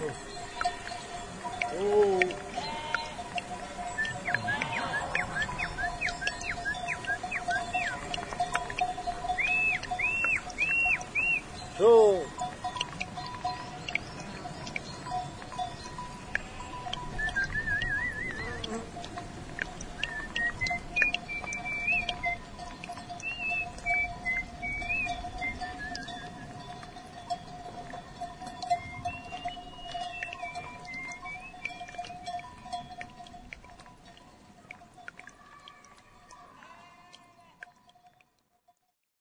Cool.